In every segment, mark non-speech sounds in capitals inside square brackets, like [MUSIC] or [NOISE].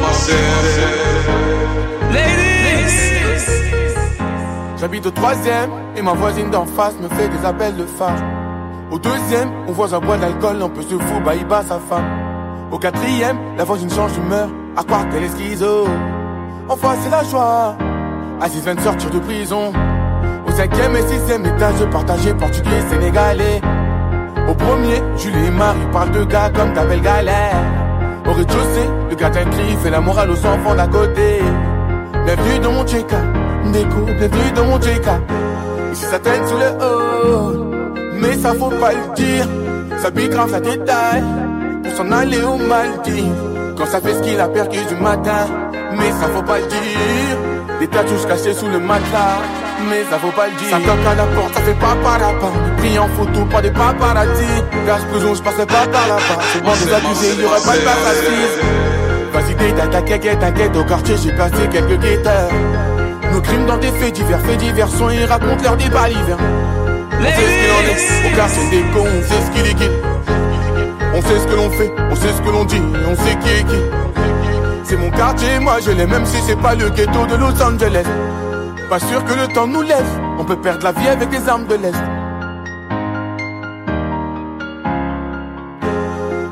passez. J'habite au troisième et ma voisine d'en face me fait des appels de phare. Au deuxième, on voit un bois d'alcool, on peut se fou, bah il sa femme. Au quatrième, la voisine change d'humeur, à croire qu'elle est schizo. Enfin, c'est la joie. Assise vient de sortir de prison. Au cinquième et sixième étage, partagé portugais, sénégalais. Au premier, Julie et Marie parlent de gars comme ta belle galère. Au rez-de-chaussée, le gardien crie, fait la morale aux enfants d'à côté. Bienvenue dans mon JK, déco, bienvenue dans mon JK. Ici ça traîne sous le haut, mais ça faut pas le dire. Ça pique grave, ça détaille, pour s'en aller au Maldives. Quand ça fait ce qu'il a perdu du matin, mais ça faut pas le dire. Des tatouages cachés sous le matelas, mais ça faut pas le dire. Ça toque à la porte, ça fait pas par là-bas. Pris en photo, pas des paparazzi. Gage prison, je passerai pas par là-bas. Souvent des abusés, il y aura pas de paparazzi. Vas-y, t'as t'inquiète, t'inquiète, au quartier j'ai placé quelques guetteurs. Nos crimes dans des faits divers, faits divers sont, ils racontent leur débat l'hiver. On sait ce qu'il en est, au quartier des cons, on sait ce qui liquide. On sait ce que l'on fait, on sait ce que l'on dit, on sait qui est qui. C'est mon quartier, moi je l'ai, même si c'est pas le ghetto de Los Angeles. Pas sûr que le temps nous laisse, on peut perdre la vie avec des armes de l'Est.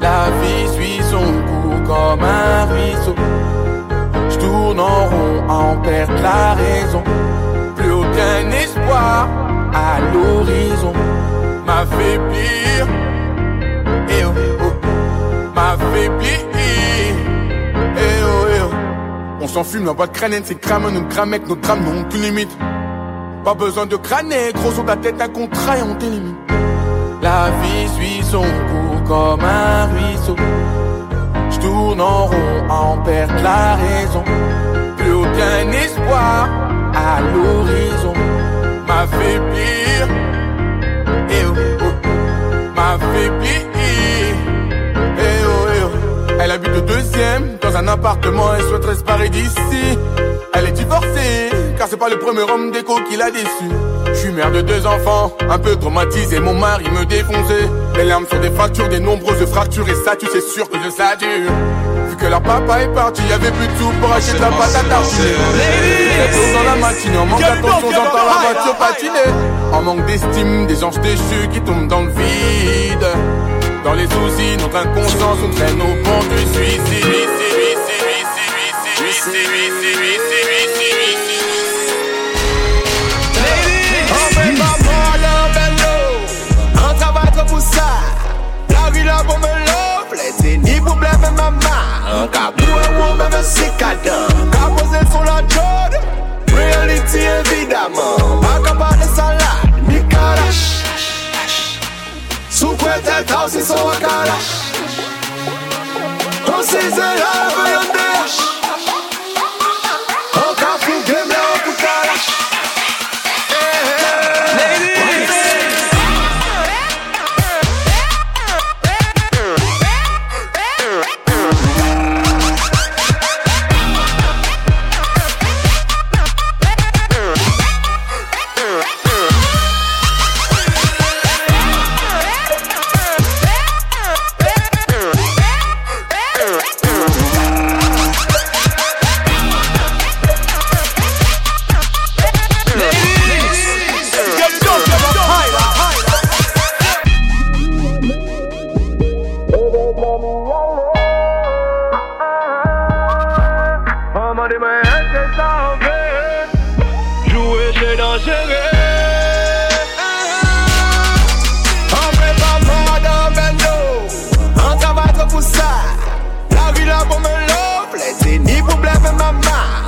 La vie suit son cours comme un ruisseau. Je tourne en rond en perdre la raison. Plus aucun espoir à l'horizon. M'affaiblir, eh oh, oh. m'affaiblir. On s'enfume la boîte crânienne, c'est crame, nous cramec, nos drames n'ont plus limite. Pas besoin de crâner, gros sur ta tête, un contrat et on t'élimine. La vie suit son cours comme un ruisseau. Je tourne en rond en perdre la raison. Plus aucun espoir à l'horizon. M'affaiblir, eh oh, oh. oh. Elle habite au deuxième, dans un appartement, elle souhaiterait se barrer d'ici. Elle est divorcée, car c'est pas le premier homme déco qui l'a déçu. Je suis mère de deux enfants, un peu traumatisé, mon mari me défonçait. Les larmes sont des fractures, des nombreuses fractures, et ça, tu sais sûr que je ça dure. Vu que leur papa est parti, y avait plus de tout pour acheter de la pâte à tartiner. Dans la matinée, en manque d'attention, j'entends la voiture patiner. En manque d'estime, des anges déchus qui tombent dans le vide. Dans les soucis, notre inconscience nous traîne au pont du suicide. Sikada, ka pose sou la jod Reality evidaman Pa kapa T'es aussi son kalash. On sait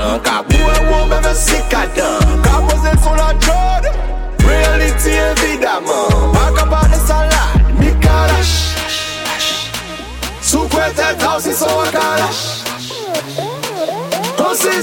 maman Car pour un homme même si cadent Car poser sur la jode Reality Pas capable de salade Ni kalash. Sous quoi t'es aussi son kalash. On sait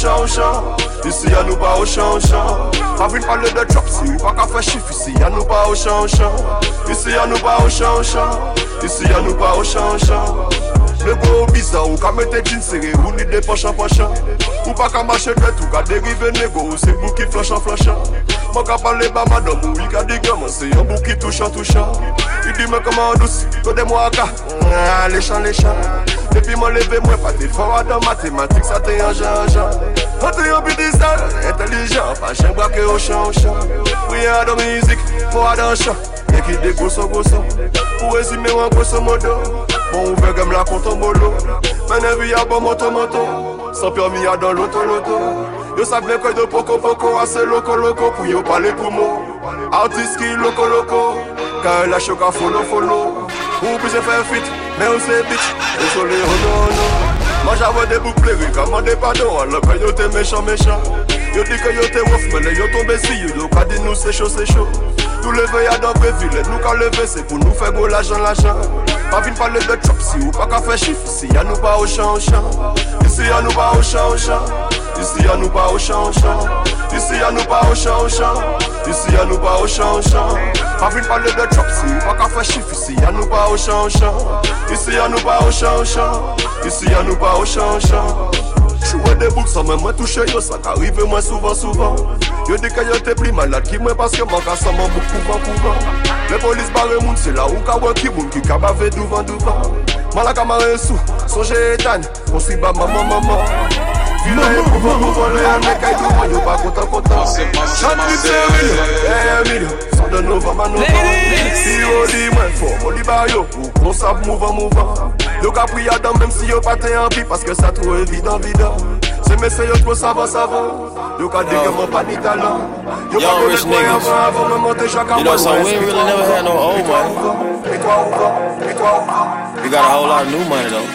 chan, chan Isi ya nou pa ou chan, chan Avin pale de drop si ou pa ka fe chif Isi ya nou pa ou chan, chan Isi ya nou pa ou chan, chan Isi ya nou pa ou chan, chan Nebo ou biza ou ka mette jin sere ou ni de pochan, pochan Ou pa ka mache dret ou ka derive nego ou se bou ki flashan, flashan Mwen ka pale ba madon mou, i ka digyo man se yon bou ki touchan touchan. I di men koman dousi, kode mwa ka, mm, lechan lechan Depi mwen leve mwen pati fawa dan matematik sa te yon jan jan. An te yon bidizan, entelijan, pa jen bwa ke yon chan chan Priye an dan mizik, fawa dan chan, ye ki de goso goso. Pou rezime wan goso modo, bon ouve gem la konton bolo. Mene vi a bon moto moto, san permi a dan loto loto. Yo savè kòy do poko poko Ase loko loko pou yo pale pou mo. Artist ki loko loko Ka e la choka folo folo. Ou bize fè fit, men ou se bit E sole ronono Man javè de bouk pleri, kaman de padon An lopè yo te mechan mechan. Yo di ke yo te wof, men e yo tombe si yo Yo ka di nou se chou se chou Nou leve ya dan prefilet, nou ka leve Se pou nou fe go lajan lajan Pa vin pale de chop si ou pa ka fe chif Si ya nou pa ou chan ou chan. Si ya nou pa ou chan ou chan. Ici à nous pas au champ, au champ. Ici à nous pas au champ, au champ. Ici à nous pas au champ, au champ. Avine pas le drop si pas qu'à faire chiffre. Ici à nous pas au champ, au champ. Ici à nous pas au champ, au champ. Ici à nous pas au champ, au champ. Chouè de bouk sa men mwen touche yo sa ka rive mwen souvan souvan Yo di ka yo te pli malad ki mwen paske man ka sa man bouk kouvan kouvan Le polis moun se la ou ka wan ki moun ki ka bave douvan douvan Man la ka mare sou, sonje etan, maman maman Vila e mouvant mouvant le yon ne kay douman yo pas content content Chan di se nova man nova Si yo mwen fò, mo di ba yo, ou kon sap mouvant mouvant Yo ka même si yo pa te anpi parce que ça trop évident vidant Se yo trop savant savant Yo ka pas ni talent Yo ka rich niggas. avant me monter chaque You know, so we ain't really never had no old money. We got a whole lot of new money though.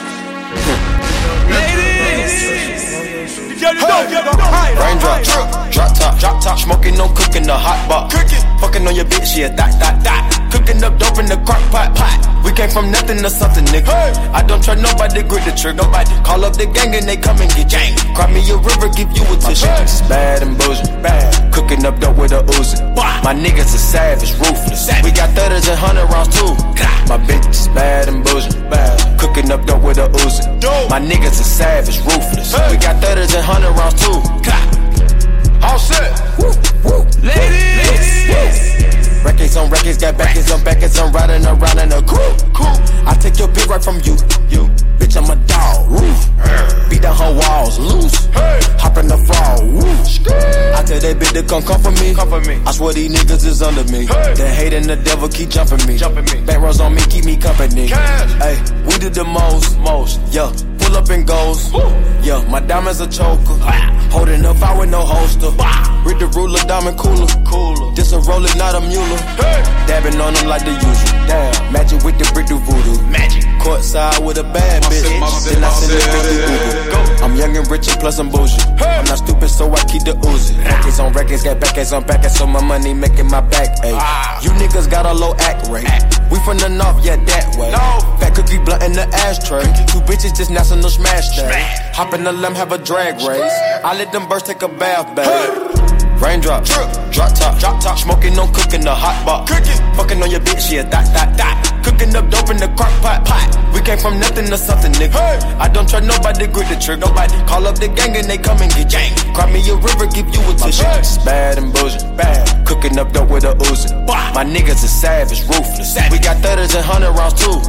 [LAUGHS] Raindrop, drop top, drop top, smoking, no cooking, the hot pot. Cooking, fucking on your bitch, yeah, that, that, that. Cooking up dope in the crock pot, pot. We came from nothing to something, nigga. I don't trust nobody, grip the trigger. Nobody call up the gang and they come and get gang. Cry me a river, give you a tissue. It's bad and bullshit, bad. Cooking up dope with a Uzi. My niggas are savage, ruthless. We got thudders and hundred rounds too. My bitch is bad and bullshit, bad. Up dope with a Uzi. My niggas are savage, ruthless. We got thudders and hundred rounds too. All set. Ladies. Records on records, got backers on backers, I'm riding around in a coupe. I take your bitch right from you. You, bitch, I'm a dog. Woo. Beat down her walls, loose. Hop that bitch to come come for me. Come for me. I swear these niggas is under me. The hate and the devil keep jumping me. Jumping me. Back rows on me, keep me company. Hey, we did the most, most. Yeah, pull up and goes. Yeah, my diamonds a choker. Holding up, I with no holster. Read the ruler, diamond cooler. Cooler. This a roller, not a mule. Dabbing on them like the usual. Damn, magic with the brick do voodoo. Magic. Courtside with a bad bitch. Then I send it Google. I'm young and rich and plus I'm bougie. I'm not stupid, so I keep the Uzi. Records on records, got backers on backers, so my money making my back ache. You niggas got a low act rate. We from the north, yeah, that way. Fat cookie blunt in the ashtray. Two bitches just national smash day. Hop in the limb, have a drag race. I let them birds take a bath, babe. Raindrop, drop top, drop top, smoking, no cooking, the hot pot. Cooking, fucking on your bitch, yeah, that, that, that. Cooking up dope in the crock pot, pot. We came from nothing to something, nigga. I don't trust nobody, grip the trigger. Nobody call up the gang and they come and get gang. Cry me a river, give you a tissue. Bad and bullshit, bad. Cooking up dope with a Uzi. My niggas are savage, ruthless. We got thudders and hundred rounds too.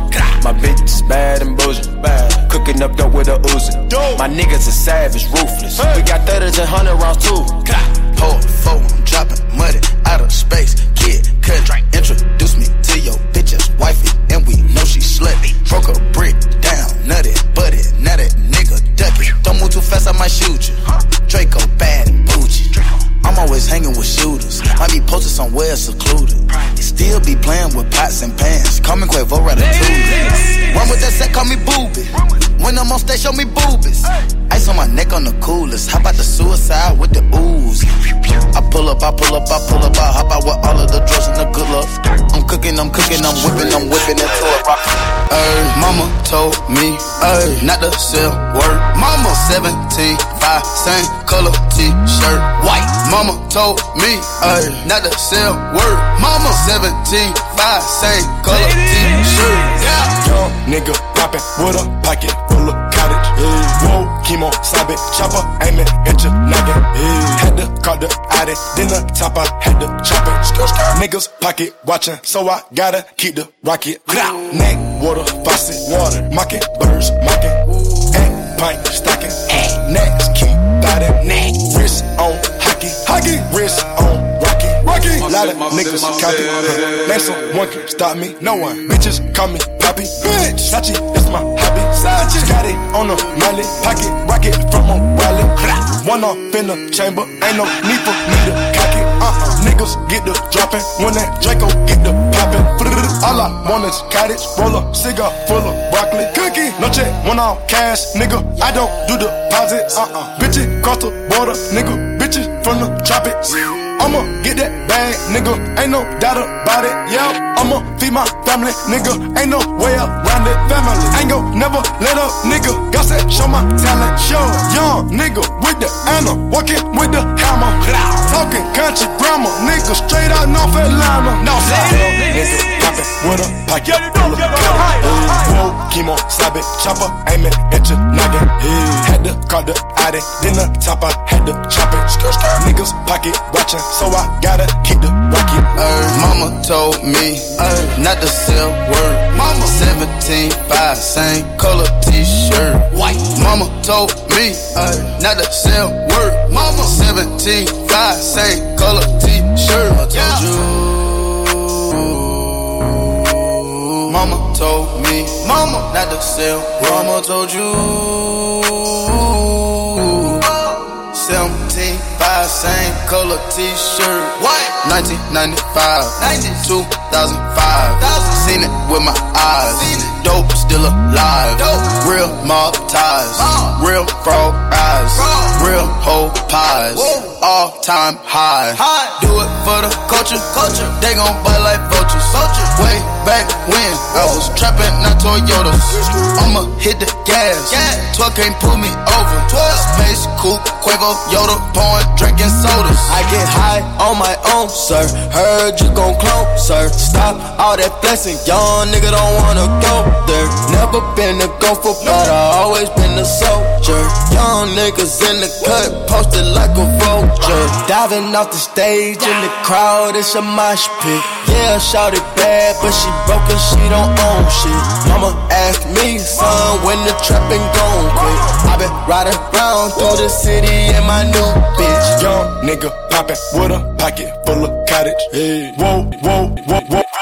My bitch is bad and bullshit, bad. Cooking up dope with a Uzi. My niggas are savage, ruthless. We got thudders and hundred rounds too. Ice on my neck on the coolest. How about the suicide with the ooze? I pull up, I pull up, I pull up, I hop out with all of the drugs and the good luck. I'm cooking, I'm cooking, I'm whipping, I'm whipping into a rock. Ay, mama told me, ay, not to sell word. Mama 17, 5, same color t-shirt, white. Mama told me, ay, not to sell word. Mama 17, 5, same color t-shirt. Yeah. Young nigga poppin' with a pocket sabe, chopper, aiming at your noggin. Yeah. Had to call the Addy, then the top I had to chop it. Skr, skr. Niggas pocket watchin', so I gotta keep the rocket. Neck, water, faucet, water, mocking, birds, mocking. Ain't pint, stocking. Next, keep body, neck, wrist on hockey, hockey, wrist on rocky, rocky. Lot of niggas copy. Name someone can stop me, no one. Bitches call me Poppy, bitch. Sachi, that's my hobby. Sachi, got it on the Miley, pocket rocket from a wallet. One off in the chamber, ain't no need for me to cock it. Uh-uh, niggas get the dropping when that Draco get the popping. All I want is cottage, roll up, cigar full of broccoli, cookie. No check, one off cash, nigga. I don't do the deposits. Uh-uh, bitches cross the border, nigga. Bitches from the tropics. I'ma get that bag, nigga. Ain't no doubt about it. Yeah, I'ma feed my family, nigga. Ain't no way around it. Family, ain't gon' never let up, nigga. Got that show my talent, show. Young nigga with the Anna, walking with the hammer. Talking country grammar, nigga. Straight out North Atlanta. No side, nigga. Poppin' with a pocket full of cotton. Whoa, chemo, sabe, chopper, aiming at your noggin. Had to call the Addy, then the top I had to chop it. Niggas pocket watching, so I gotta keep the rocket. Ay, mama told me ay, not to sell word. Mama 17, 5, same color t-shirt. White. Mama told me ay, not to sell word. Mama 17, 5, same color t-shirt. I told you. Mama told me, mama not to sell. Mama told you. 17, 5, same color t-shirt. White. 1995, 2005. Seen it with my eyes. Dope still alive. Dope. Real mob ties. Real frog eyes. Real whole pies. All time high. high. Do it for the culture. Culture. They gon' bite like vultures. Way back when I was trapping, not Toyotas. I'ma hit the gas. 12 can't pull me over. 12. Space coupe, Quavo, Yoda, pouring, drinking sodas. I get high on my own, sir. Heard you gon' clone, sir. Stop all that blessing, young nigga don't wanna go there. Never been a gopher, but I always been a soldier. Young niggas in the cut, posted like a vulture. Uh-huh. Diving off the stage in the crowd, it's a mosh pit. Yeah, it bad, but she broke and she don't own shit. Mama asked me, son, when the trapping gon' quit. I been riding around through the city in my new bitch. Young nigga poppin' with a pocket full of cottage. Whoa, whoa, whoa, whoa.